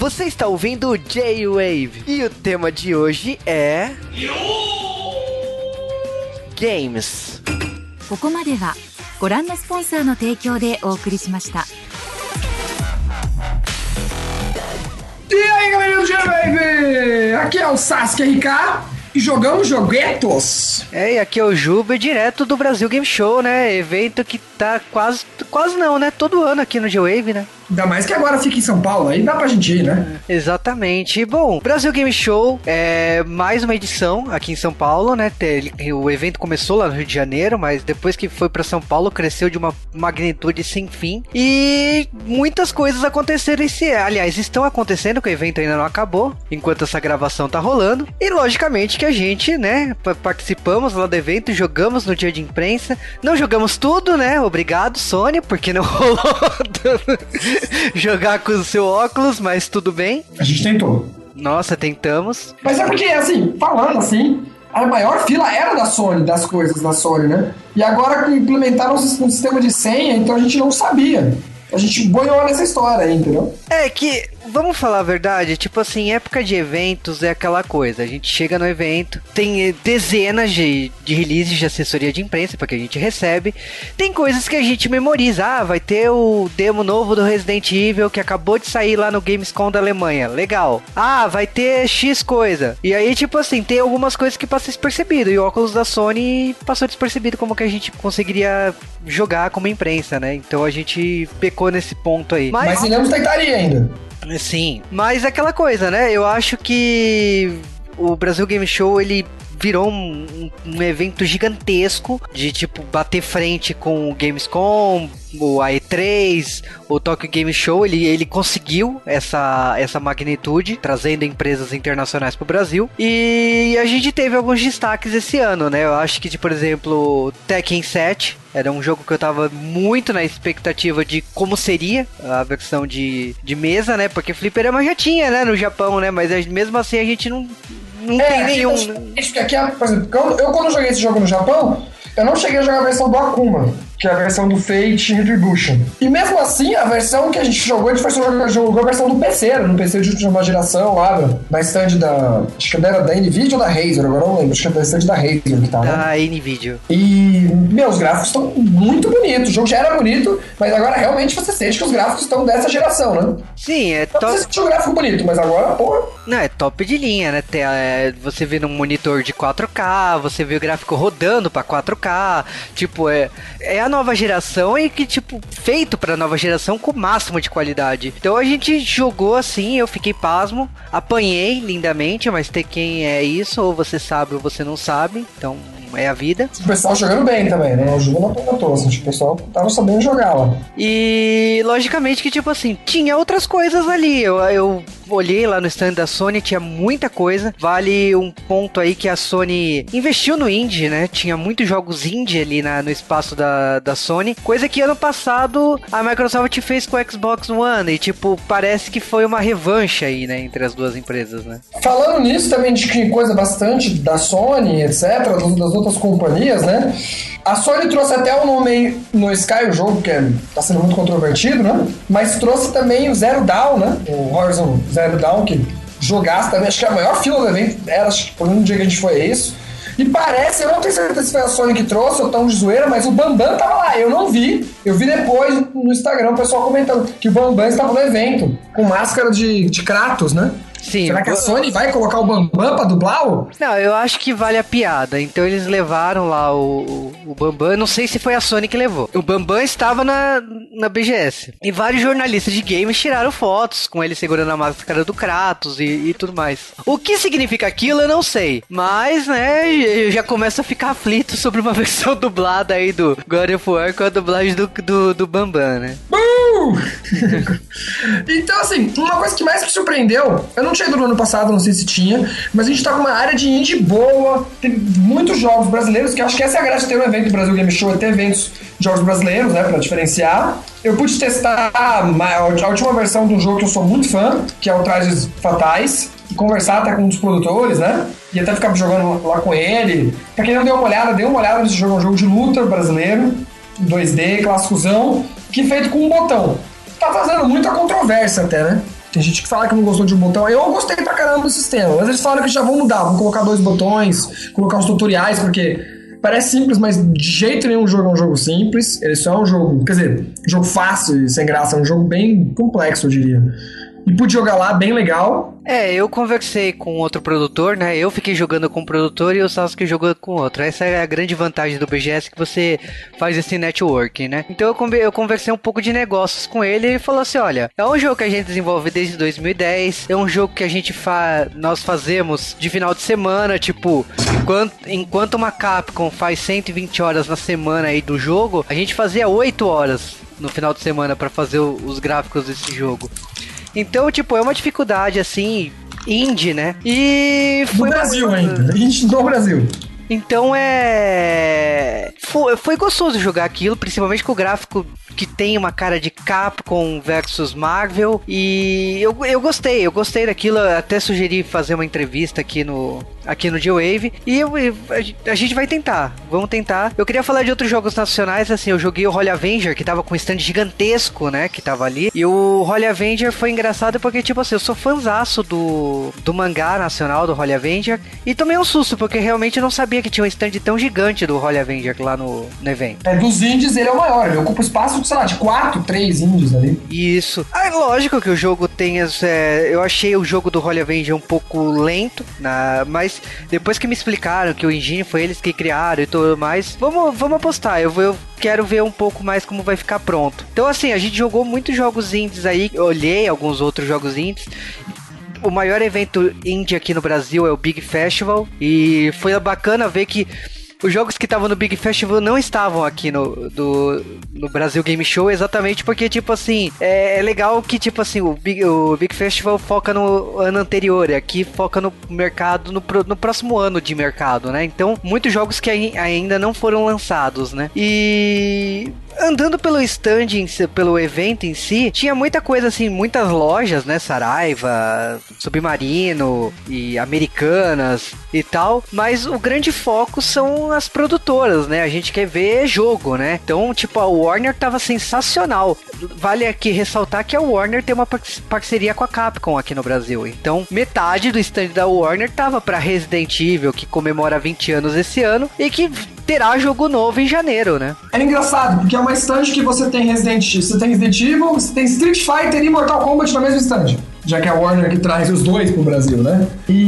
Você está ouvindo J-Wave e o tema de hoje é Games. ここまではご覧のスポンサーの提供でお送りしました。 E aí, galerinha do J-Wave! Aqui é o Sasuke RK e jogamos joguetos. É, e aqui é o Juba, direto do Brasil Game Show, né? Evento que tá quase, quase não, né? Todo ano aqui no J-Wave, né? Ainda mais que agora fica em São Paulo, aí dá pra gente ir, né? Exatamente. Bom, Brasil Game Show é mais uma edição aqui em São Paulo, né? O evento começou lá no Rio de Janeiro, mas depois que foi pra São Paulo cresceu de uma magnitude sem fim e muitas coisas aconteceram esse, aliás, estão acontecendo, que o evento ainda não acabou, enquanto essa gravação tá rolando. E logicamente que a gente, né, pa- participamos lá do evento, jogamos no dia de imprensa. Não jogamos tudo, né? Obrigado, Sony, porque não rolou jogar com o seu óculos, mas tudo bem. A gente tentou. Nossa, tentamos. Mas é porque, assim, falando assim, a maior fila era da Sony, das coisas da Sony, né? E agora que implementaram um sistema de senha, então a gente não sabia. A gente boiou nessa história aí, entendeu? É que, vamos falar a verdade, tipo assim, época de eventos é aquela coisa. A gente chega no evento, tem eh, dezenas de, de releases de assessoria de imprensa porque a gente recebe. Tem coisas que a gente memoriza. Ah, vai ter o demo novo do Resident Evil que acabou de sair lá no Gamescom da Alemanha. Legal. Ah, vai ter X coisa. E aí, tipo assim, tem algumas coisas que passam despercebido. E o óculos da Sony passou despercebido como que a gente conseguiria jogar como imprensa, né? Então a gente pecou nesse ponto aí. Mas iremos tentar ir ainda. Sim, mas é aquela coisa, né? Eu acho que o Brasil Game Show ele virou um, um- evento gigantesco de tipo bater frente com o Gamescom, o AE3, o Tokyo Game Show, ele, ele conseguiu essa, essa magnitude, trazendo empresas internacionais pro Brasil. E a gente teve alguns destaques esse ano, né? Eu acho que, de, por exemplo, Tekken 7 era um jogo que eu tava muito na expectativa de como seria a versão de, de mesa, né? Porque Fliperama já tinha, né, no Japão, né? Mas a- mesmo assim a gente não, não tem aqui, nenhum. mas- né? Isso porque aqui, por exemplo, eu, eu quando joguei esse jogo no Japão, eu não cheguei a jogar a versão do Akuma, que é a versão do Fate Retribution. E mesmo assim, a versão que a gente jogou, a gente foi jogar, jogou a versão do PC, no PC de última geração, lá na- na stand da. Acho que era da Nvidia ou da Razer, agora não lembro, acho que é da stand da Razer que né? Da Nvidia. E, meu, os gráficos estão muito bonitos. O jogo já era bonito, mas agora realmente você sente que os gráficos estão dessa geração, né? Sim, é top. você sentiu o gráfico bonito, mas agora, pô. Não, é top de linha, né? É, você vê num monitor de 4K, você vê o gráfico rodando pra 4K. Tipo, é, é a nova geração e que, tipo, feito pra nova geração com o máximo de qualidade. Então a gente jogou assim, eu fiquei pasmo, apanhei lindamente, mas tem quem é isso, ou você sabe ou você não sabe. Então é a vida. O pessoal jogando bem também, né? O jogo não tô à toa, assim, o pessoal tava sabendo jogar lá. E logicamente que, tipo assim, tinha outras coisas ali. Eu, eu olhei lá no stand da Sony, tinha muita coisa. Vale um ponto aí que a Sony investiu no indie, né? Tinha muitos jogos indie ali na- no espaço da, da Sony. Coisa que ano passado a Microsoft fez com o Xbox One. E, tipo, parece que foi uma revanche aí, né? Entre as duas empresas, né? Falando nisso também de que coisa bastante da Sony, etc., das outras companhias, né? A Sony trouxe até o nome no Sky, o jogo, que é, tá sendo muito controvertido, né? Mas trouxe também o Zero Dawn, né? O Horizon Zero Dawn, que jogasse também, acho que a maior fila do evento era, acho que por um dia que a gente foi é isso. E parece, eu não tenho certeza se foi a Sony que trouxe ou tão de zoeira, mas o Bambam tava lá, eu não vi. Eu vi depois no Instagram o pessoal comentando que o Bambam estava no evento, com máscara de, de Kratos, né? Sim. Será que a Sony vai colocar o Bambam pra dublar? Não, eu acho que vale a piada. Então eles levaram lá o, o, o Bambam. Não sei se foi a Sony que levou. O Bambam estava na, na BGS. E vários jornalistas de games tiraram fotos com ele segurando a máscara do Kratos e, e tudo mais. O que significa aquilo eu não sei. Mas, né, eu já começo a ficar aflito sobre uma versão dublada aí do God of War com a dublagem do, do, do Bambam, né? Uh! então, assim, uma coisa que mais me surpreendeu, eu não tinha ido no ano passado, não sei se tinha, mas a gente tá com uma área de indie boa, tem muitos jogos brasileiros, que acho que essa é a graça de ter um evento do Brasil Game Show, é ter eventos de jogos brasileiros, né, pra diferenciar. Eu pude testar a, última versão de um jogo que eu sou muito fã, que é o Trajes Fatais, conversar até com um dos produtores, né? E até ficar jogando lá com ele. Pra quem não deu uma olhada, dê uma olhada nesse jogo, é um jogo de luta brasileiro, 2D, clássicozão, que feito com um botão. Tá fazendo muita controvérsia até, né? Tem gente que fala que não gostou de um botão. Eu gostei pra caramba do sistema. Mas eles falaram que já vão mudar, vão colocar dois botões, colocar os tutoriais, porque parece simples, mas de jeito nenhum o jogo é um jogo simples. Ele só é um jogo, quer dizer, jogo fácil e sem graça, é um jogo bem complexo, eu diria. E pude jogar lá, bem legal. É, eu conversei com outro produtor, né? Eu fiquei jogando com um produtor e o Sasuke jogou com outro. Essa é a grande vantagem do BGS que você faz esse networking, né? Então eu, conversei um pouco de negócios com ele e ele falou assim: olha, é um jogo que a gente desenvolve desde 2010, é um jogo que a gente fa nós fazemos de final de semana, tipo, enquanto, enquanto uma Capcom faz 120 horas na semana aí do jogo, a gente fazia 8 horas no final de semana para fazer os gráficos desse jogo. Então, tipo, é uma dificuldade assim, indie, né? E foi. No Brasil uma... ainda. Indie no Brasil. Então é. Foi, foi gostoso jogar aquilo, principalmente com o gráfico que tem uma cara de Capcom versus Marvel. E eu, eu gostei, eu gostei daquilo. Até sugeri fazer uma entrevista aqui no, aqui no G-Wave. E eu, a gente vai tentar, vamos tentar. Eu queria falar de outros jogos nacionais, assim, eu joguei o Holy Avenger, que tava com um stand gigantesco, né, que tava ali. E o Holy Avenger foi engraçado porque, tipo assim, eu sou fanzaço do, do mangá nacional do Holy Avenger. E tomei um susto, porque realmente eu não sabia que tinha um stand tão gigante do Holy Avenger lá no, no evento. É, dos indies ele é o maior, ele ocupa espaço, sei lá, de quatro, três indies ali. Isso. Ah, lógico que o jogo tem as. É, eu achei o jogo do Holy Avenger um pouco lento, na, mas depois que me explicaram que o engine foi eles que criaram e tudo mais, vamos, vamos apostar. Eu, eu quero ver um pouco mais como vai ficar pronto. Então, assim, a gente jogou muitos jogos indies aí, olhei alguns outros jogos indies o maior evento indie aqui no Brasil é o Big Festival e foi bacana ver que os jogos que estavam no Big Festival não estavam aqui no, do, no Brasil Game Show, exatamente porque, tipo assim, é, é legal que, tipo assim, o Big, o Big Festival foca no ano anterior, e aqui foca no mercado, no, no próximo ano de mercado, né? Então, muitos jogos que ainda não foram lançados, né? E andando pelo stand, pelo evento em si, tinha muita coisa assim, muitas lojas, né? Saraiva, Submarino e Americanas e tal. Mas o grande foco são as produtoras, né? A gente quer ver jogo, né? Então, tipo, a Warner tava sensacional. Vale aqui ressaltar que a Warner tem uma parceria com a Capcom aqui no Brasil. Então, metade do stand da Warner tava para Resident Evil, que comemora 20 anos esse ano e que terá jogo novo em janeiro, né? É engraçado, porque é uma stand que você tem Resident, você tem Resident Evil, você tem Street Fighter e Mortal Kombat na mesma stand. Já que é a Warner que traz os dois pro Brasil, né? E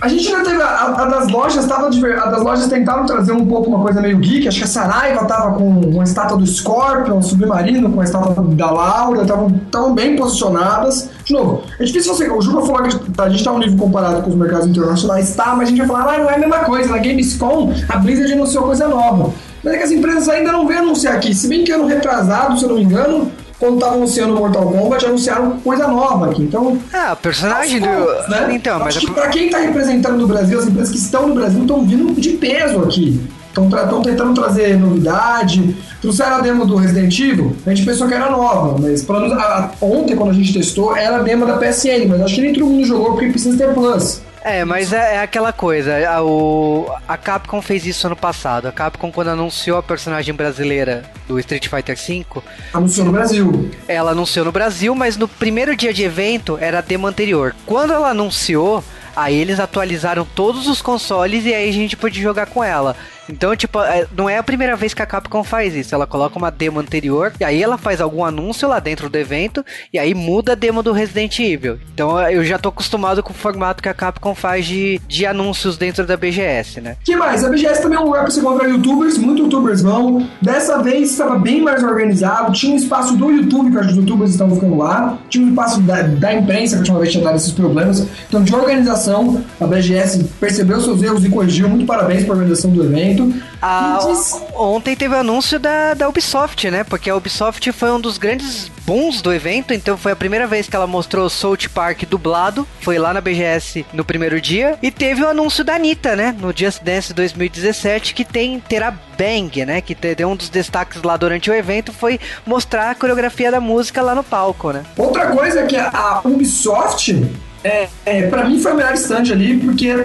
a gente ainda teve. A, a das lojas tava. A das lojas tentaram trazer um pouco uma coisa meio geek. Acho que a Saraiva tava com uma estátua do Scorpion, submarino, com a estátua da Laura, estavam bem posicionadas. De novo, é difícil você. O Juba falou que a gente tá um nível comparado com os mercados internacionais, tá, mas a gente vai falar, ah, não é a mesma coisa. Na Gamescom, a Blizzard anunciou coisa nova. Mas é que as empresas ainda não vêm anunciar aqui. Se bem que ano retrasado, se eu não me engano, quando tava anunciando Mortal Kombat, anunciaram coisa nova aqui. Então. Ah, o personagem do. Né? Então, mas. Acho que pra quem tá representando no Brasil, as empresas que estão no Brasil estão vindo de peso aqui. Estão tentando trazer novidade. Trouxeram a demo do Resident Evil, a gente pensou que era nova, mas menos, a, ontem, quando a gente testou, era a demo da PSN, mas acho que nem todo mundo jogou porque precisa ter Plus. É, mas é, é, aquela coisa. A, o, a Capcom fez isso ano passado. A Capcom, quando anunciou a personagem brasileira do Street Fighter V. Anunciou no Brasil. Ela anunciou no Brasil, mas no primeiro dia de evento era a demo anterior. Quando ela anunciou, aí eles atualizaram todos os consoles e aí a gente pôde jogar com ela. Então, tipo, é, não é a primeira vez que a Capcom faz isso. Ela coloca uma demo anterior e aí ela faz algum anúncio lá dentro do evento e aí muda a demo do Resident Evil. Então eu já tô acostumado com o formato que a Capcom faz de, de anúncios dentro da BGS, né? que mais? A BGS também é um lugar pra você encontrar youtubers, muitos youtubers vão. Dessa vez estava bem mais organizado, tinha um espaço do YouTube, que os youtubers estavam ficando lá, tinha um espaço da, da imprensa, que ultimamente tinha dado esses problemas. Então, de organização, a BGS percebeu seus erros e corrigiu. Muito parabéns para a organização do evento. Ah, ontem teve o anúncio da, da Ubisoft, né? Porque a Ubisoft foi um dos grandes bons do evento, então foi a primeira vez que ela mostrou o South Park dublado, foi lá na BGS no primeiro dia, e teve o anúncio da Anitta, né? No Just Dance 2017, que tem terá Bang, né? Que deu um dos destaques lá durante o evento foi mostrar a coreografia da música lá no palco, né? Outra coisa é que a Ubisoft É, é, pra mim foi a melhor stand ali, porque eu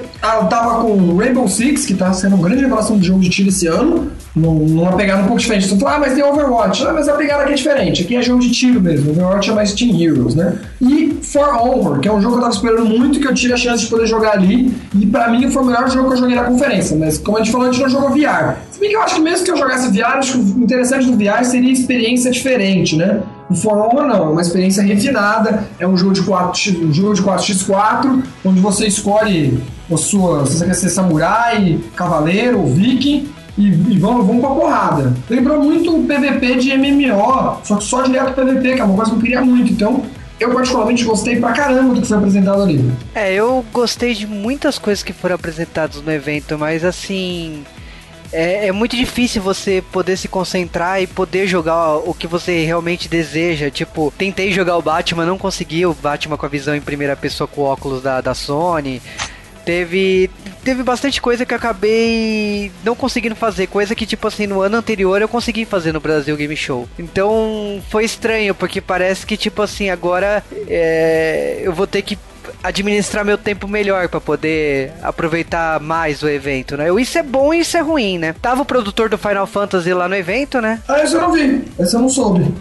tava com Rainbow Six, que tá sendo uma grande revelação de jogo de tiro esse ano, numa pegada um pouco diferente. Você fala, ah, mas tem Overwatch. Ah, mas a pegada aqui é diferente. Aqui é jogo de tiro mesmo. Overwatch é mais Team Heroes, né? E For Honor, que é um jogo que eu tava esperando muito, que eu tive a chance de poder jogar ali. E pra mim foi o melhor jogo que eu joguei na conferência. Mas como a gente falou, a gente não jogou VR. Se bem que eu acho que mesmo que eu jogasse VR, acho que o interessante do VR seria experiência diferente, né? O For Honor não, é uma experiência refinada, é um jogo de 4x, um jogo de 4x4, onde você escolhe a sua, se você quer ser samurai, cavaleiro ou viking, e, e vamos, vamos pra porrada. Lembrou muito o PVP de MMO, só que só direto PVP, que é uma coisa que eu queria muito. Então, eu particularmente gostei pra caramba do que foi apresentado ali. É, eu gostei de muitas coisas que foram apresentadas no evento, mas assim. É, é, muito difícil você poder se concentrar e poder jogar o que você realmente deseja. Tipo, tentei jogar o Batman, não consegui o Batman com a visão em primeira pessoa com o óculos da, da Sony. Teve, teve bastante coisa que eu acabei não conseguindo fazer. Coisa que, tipo assim, no ano anterior eu consegui fazer no Brasil Game Show. Então foi estranho, porque parece que, tipo assim, agora é, eu vou ter que administrar meu tempo melhor para poder aproveitar mais o evento, né? Isso é bom e isso é ruim, né? Tava o produtor do Final Fantasy lá no evento, né? Ah, esse eu não vi. Esse eu não soube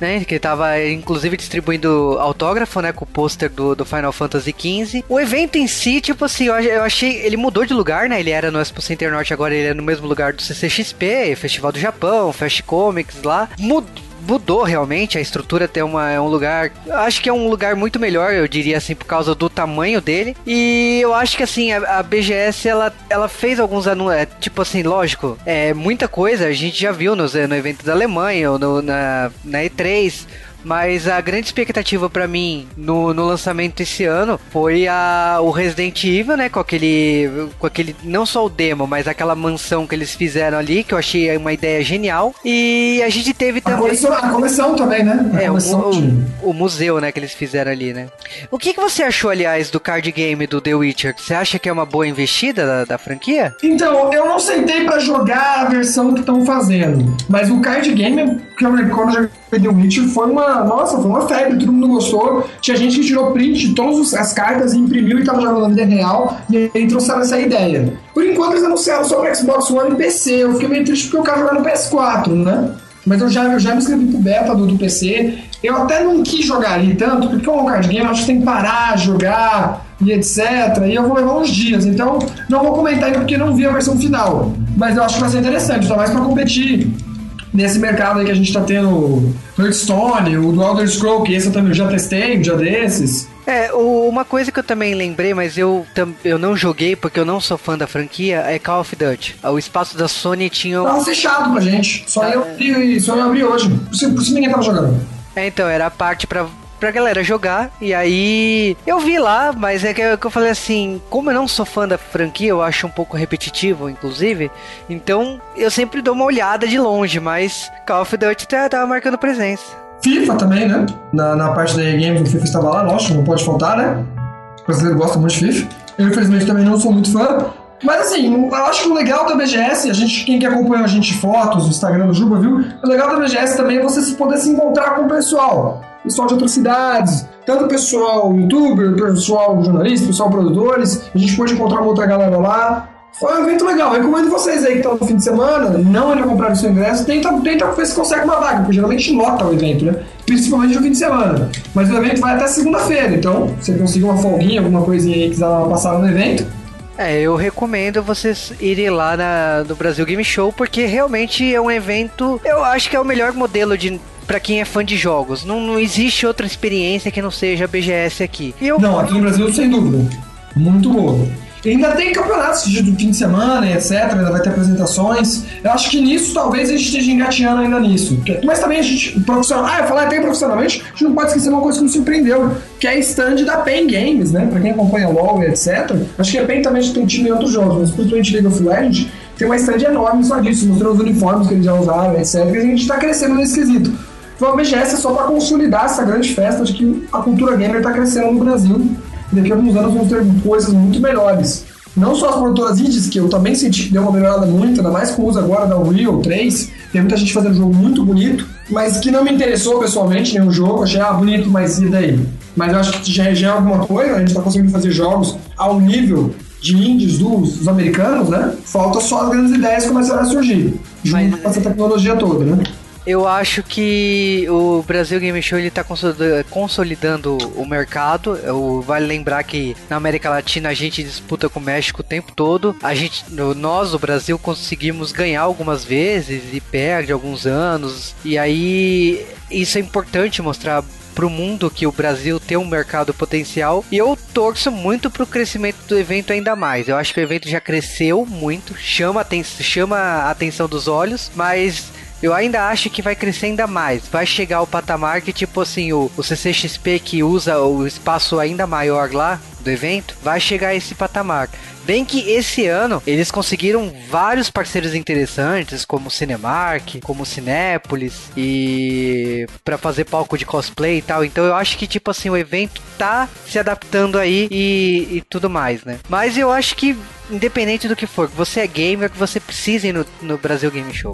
né? Que tava inclusive distribuindo autógrafo, né? Com o pôster do, do Final Fantasy XV. O evento em si, tipo assim, eu, achei. Ele mudou de lugar, né? Ele era no Expo Center Norte, agora ele é no mesmo lugar do CCXP, Festival do Japão, Fast Comics lá. Mudou mudou realmente. A estrutura tem uma, é um lugar. Acho que é um lugar muito melhor, eu diria assim, por causa do tamanho dele. E eu acho que assim, a, a BGS ela, ela fez alguns anúncios. É, tipo assim, lógico, é muita coisa a gente já viu nos, no evento da Alemanha ou no, na, na E3 mas a grande expectativa para mim no, no lançamento esse ano foi a, o Resident Evil, né? Com aquele, com aquele. Não só o demo, mas aquela mansão que eles fizeram ali, que eu achei uma ideia genial. E a gente teve também. A coleção, a coleção também, né? A é, o, o, o, museu, né? Que eles fizeram ali, né? O que, que você achou, aliás, do card game do The Witcher? Você acha que é uma boa investida da, da franquia? Então, eu não sentei para jogar a versão que estão fazendo. Mas o card game, que eu recordo, The Witcher foi uma. Nossa, foi uma febre, todo mundo gostou. Tinha gente que tirou print de todas as cartas e imprimiu e tava jogando na vida real. E aí trouxeram essa ideia. Por enquanto eles anunciaram só para Xbox One e PC. Eu fiquei meio triste porque eu quero jogar no PS4, né? Mas eu já, eu já me inscrevi pro beta do, do PC. Eu até não quis jogar ali tanto, porque o card game acho que tem que parar, jogar e etc. E eu vou levar uns dias. Então, não vou comentar ainda porque não vi a versão final. Mas eu acho que vai ser interessante, só mais pra competir nesse mercado aí que a gente tá tendo Hearthstone, o do Elder Scroll, que esse eu também já testei um dia desses. É, uma coisa que eu também lembrei, mas eu, eu não joguei porque eu não sou fã da franquia, é Call of Duty. O espaço da Sony tinha. Tava fechado pra gente. Só, ah, eu, abri, só eu abri hoje. Por isso, por isso ninguém tava jogando. É, então, era a parte pra pra galera jogar. E aí eu vi lá, mas é que eu, que eu falei assim, como eu não sou fã da franquia, eu acho um pouco repetitivo, inclusive. Então eu sempre dou uma olhada de longe, mas Call of Duty tá, tava marcando presença. FIFA também, né? Na, na parte da EA Games, o FIFA estava lá, lógico, não pode faltar, né? O brasileiro gosta muito de FIFA. Eu, infelizmente, também não sou muito fã. Mas assim, eu acho que o legal da BGS, a gente, quem que acompanha a gente fotos, o Instagram do Juba, viu? O legal da BGS também é você poder se encontrar com o pessoal pessoal de outras cidades, tanto pessoal youtuber, pessoal jornalista, pessoal produtores. A gente pôde encontrar uma outra galera lá. Foi um evento legal. Recomendo vocês aí que estão no fim de semana, não ainda compraram o seu ingresso, tenta, tenta ver se consegue uma vaga, porque geralmente lota o evento, né? Principalmente no fim de semana. Mas o evento vai até segunda-feira, então se você conseguir uma folguinha, alguma coisinha aí que quiser passar no evento, é, eu recomendo vocês irem lá na, no Brasil Game Show, porque realmente é um evento. Eu acho que é o melhor modelo de para quem é fã de jogos. Não, não existe outra experiência que não seja a BGS aqui. Eu... Não, aqui no Brasil, sem dúvida. Muito boa. Ainda tem campeonatos de, do fim de semana, etc. Ainda vai ter apresentações. Eu acho que nisso talvez a gente esteja engateando ainda nisso. Mas também a gente, profissional. Ah, eu falar até profissionalmente, a gente não pode esquecer uma coisa que me surpreendeu, que é a stand da PEN Games, né? Pra quem acompanha LOL e etc. Acho que a PEN também tem time em outros jogos, mas principalmente League of Legends, tem uma stand enorme só disso, mostrando os uniformes que eles já usaram, etc. E a gente tá crescendo nesse quesito. Foi uma BGS só para consolidar essa grande festa de que a cultura gamer está crescendo no Brasil. Daqui a alguns anos vamos ter coisas muito melhores. Não só as produtoras indies, que eu também senti que deu uma melhorada muito, ainda mais com o uso agora da Unreal 3. Tem muita gente fazendo um jogo muito bonito, mas que não me interessou pessoalmente nenhum jogo. Achei, ah, bonito, mas e daí? mas eu acho que já, já é alguma coisa, a gente tá conseguindo fazer jogos ao nível de indies dos, dos americanos, né? Falta só as grandes ideias começarem a surgir, junto Mas- com essa tecnologia toda, né? Eu acho que o Brasil Game Show ele tá consolida- consolidando o mercado. Eu, vale lembrar que na América Latina a gente disputa com o México o tempo todo. A gente, nós, o Brasil, conseguimos ganhar algumas vezes e perde alguns anos. E aí isso é importante mostrar pro mundo que o Brasil tem um mercado potencial e eu torço muito pro crescimento do evento ainda mais. Eu acho que o evento já cresceu muito, chama chama a atenção dos olhos, mas eu ainda acho que vai crescer ainda mais. Vai chegar ao patamar que, tipo assim, o, o CCXP que usa o espaço ainda maior lá do evento, vai chegar a esse patamar. Bem que esse ano eles conseguiram vários parceiros interessantes, como o Cinemark, como o Cinépolis, e para fazer palco de cosplay e tal. Então eu acho que, tipo assim, o evento tá se adaptando aí e, e tudo mais, né? Mas eu acho que, independente do que for, que você é gamer, que você precisa ir no, no Brasil Game Show.